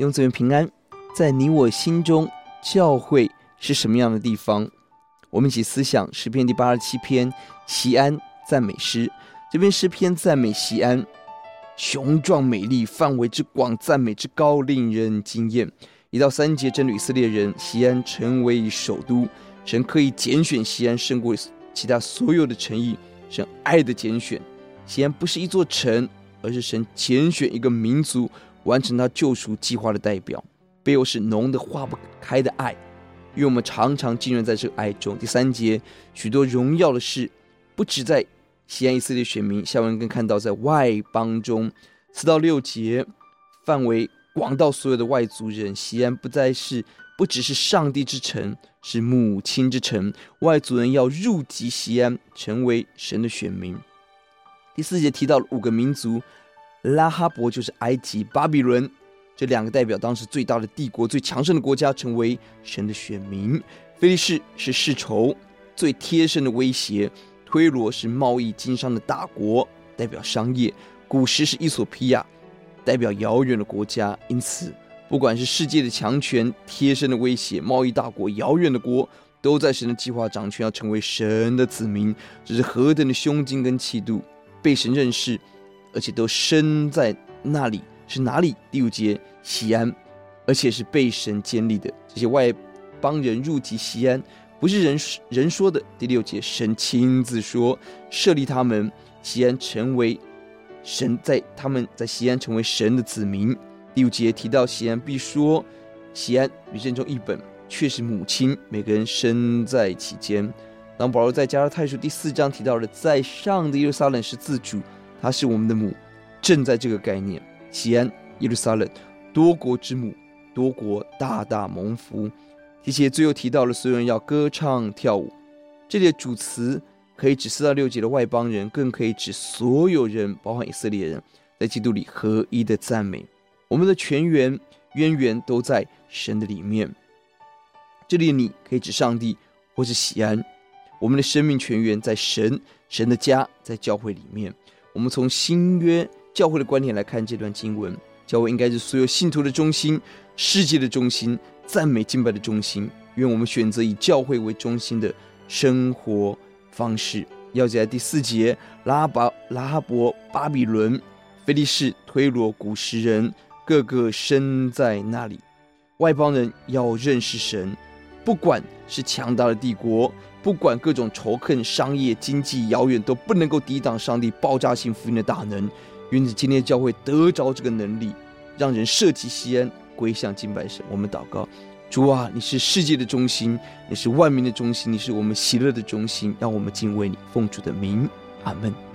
弟兄姊妹平安，在你我心中，教会是什么样的地方？我们一起思想诗篇第八十七篇锡安赞美诗。这篇诗篇赞美西安，雄壮美丽，范围之广，赞美之高，令人惊艳。一到三节，真以色列人西安成为首都，神刻意拣选西安胜过其他所有的城邑，神爱的拣选。西安不是一座城，而是神拣选一个民族，完成他救赎计划的代表。背后是浓的化不开的爱，因为我们常常浸润在这个爱中。第三节，许多荣耀的事，不止在西安以色列选民，下文更看到在外邦中。四到六节，范围广到所有的外族人。西安不再是，不只是上帝之城，是母亲之城。外族人要入籍西安，成为神的选民。第四节提到了五个民族，拉哈伯就是埃及、巴比伦这两个代表当时最大的帝国、最强盛的国家，成为神的选民。菲利士是世仇，最贴身的威胁。推罗是贸易经商的大国，代表商业。古时是伊索比亚，代表遥远的国家。因此，不管是世界的强权、贴身的威胁、贸易大国、遥远的国，都在神的计划掌权，要成为神的子民。这是何等的胸襟跟气度！被神认识，而且都生在那里，是哪里？第五节，西安，而且是被神建立的。这些外邦人入籍西安，不是人人说的。第六节，神亲自说，设立他们，西安成为神在他们在西安成为神的子民。第五节提到西安，必说西安与正中一本，却是母亲，每个人生在其间。当保罗在加拉太书第四章提到了在上的耶路撒冷是自主，他是我们的母，正在这个概念。西安耶路撒冷，多国之母，多国大大蒙福。提写最后提到了所有人要歌唱跳舞，这里的主词可以指四到六节的外邦人，更可以指所有人，包含以色列人，在基督里合一的赞美。我们的泉源渊源都在神的里面。这里的你可以指上帝，或是西安。我们的生命泉源在神，神的家在教会里面。我们从新约教会的观点来看这段经文，教会应该是所有信徒的中心，世界的中心，赞美敬拜的中心。愿我们选择以教会为中心的生活方式。要记在第四节，拉巴、拉哈伯、巴比伦、菲利士、推罗、古实人，个个生在那里。外邦人要认识神。不管是强大的帝国，不管各种仇恨、商业、经济遥远，都不能够抵挡上帝爆炸性福音的大能。愿今天教会得着这个能力，让人舍弃西安，归向敬拜神。我们祷告：主啊，你是世界的中心，你是万民的中心，你是我们喜乐的中心，让我们敬畏你，奉主的名，阿门。